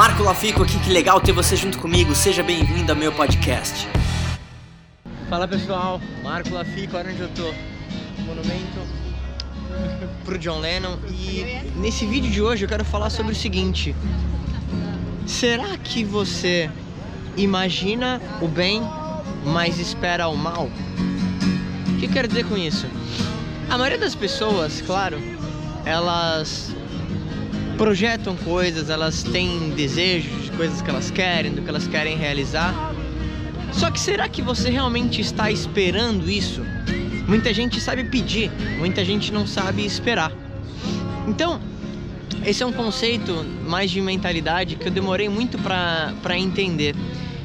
Marco Lafico aqui, que legal ter você junto comigo. Seja bem-vindo ao meu podcast. Fala pessoal, Marco Lafico, olha onde eu tô. Monumento pro John Lennon. E nesse vídeo de hoje eu quero falar sobre o seguinte: será que você imagina o bem, mas espera o mal? O que quero dizer com isso? A maioria das pessoas, claro, elas projetam coisas, elas têm desejos de coisas que elas querem, do que elas querem realizar. Só que será que você realmente está esperando isso? Muita gente sabe pedir, muita gente não sabe esperar. Então, esse é um conceito mais de mentalidade que eu demorei muito para entender.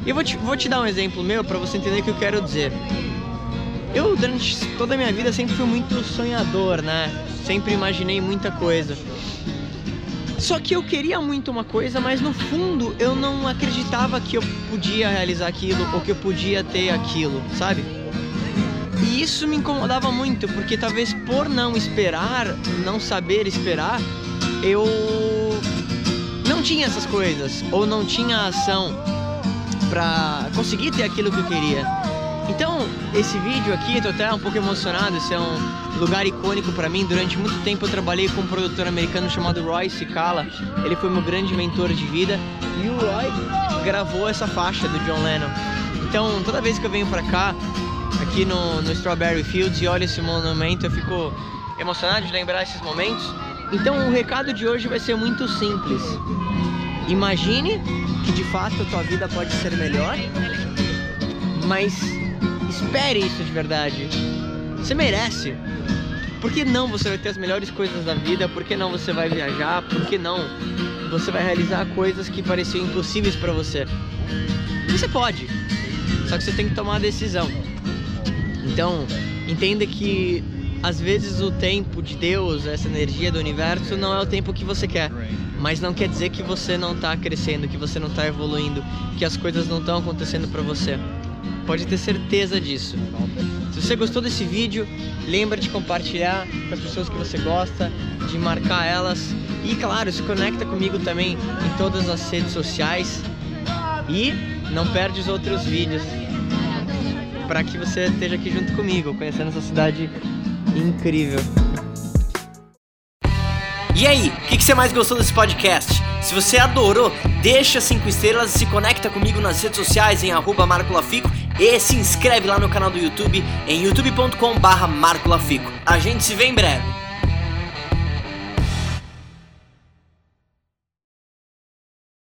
E eu vou te, vou te dar um exemplo meu para você entender o que eu quero dizer. Eu, durante toda a minha vida, sempre fui muito sonhador, né? Sempre imaginei muita coisa. Só que eu queria muito uma coisa, mas no fundo eu não acreditava que eu podia realizar aquilo ou que eu podia ter aquilo, sabe? E isso me incomodava muito, porque talvez por não esperar, não saber esperar, eu não tinha essas coisas ou não tinha ação para conseguir ter aquilo que eu queria. Então, esse vídeo aqui, tô até um pouco emocionado, esse é um lugar icônico para mim. Durante muito tempo eu trabalhei com um produtor americano chamado Roy Cicala. Ele foi meu grande mentor de vida e o Roy gravou essa faixa do John Lennon. Então, toda vez que eu venho para cá, aqui no, no Strawberry Fields e olho esse monumento, eu fico emocionado de lembrar esses momentos. Então, o recado de hoje vai ser muito simples. Imagine que de fato a tua vida pode ser melhor, mas Espere isso de verdade. Você merece. Por que não você vai ter as melhores coisas da vida? Por que não você vai viajar? Por que não você vai realizar coisas que pareciam impossíveis para você? Você pode. Só que você tem que tomar a decisão. Então, entenda que às vezes o tempo de Deus, essa energia do universo, não é o tempo que você quer. Mas não quer dizer que você não está crescendo, que você não está evoluindo, que as coisas não estão acontecendo para você. Pode ter certeza disso. Se você gostou desse vídeo, lembra de compartilhar com as pessoas que você gosta, de marcar elas e claro, se conecta comigo também em todas as redes sociais e não perde os outros vídeos para que você esteja aqui junto comigo, conhecendo essa cidade incrível. E aí, o que, que, você mais gostou desse podcast? Se você adorou, deixa 5 estrelas se conecta comigo nas redes sociais em arroba Marco Lafico e se inscreve lá no canal do YouTube em youtube.com barra Marco Lafico. A gente se vê em breve.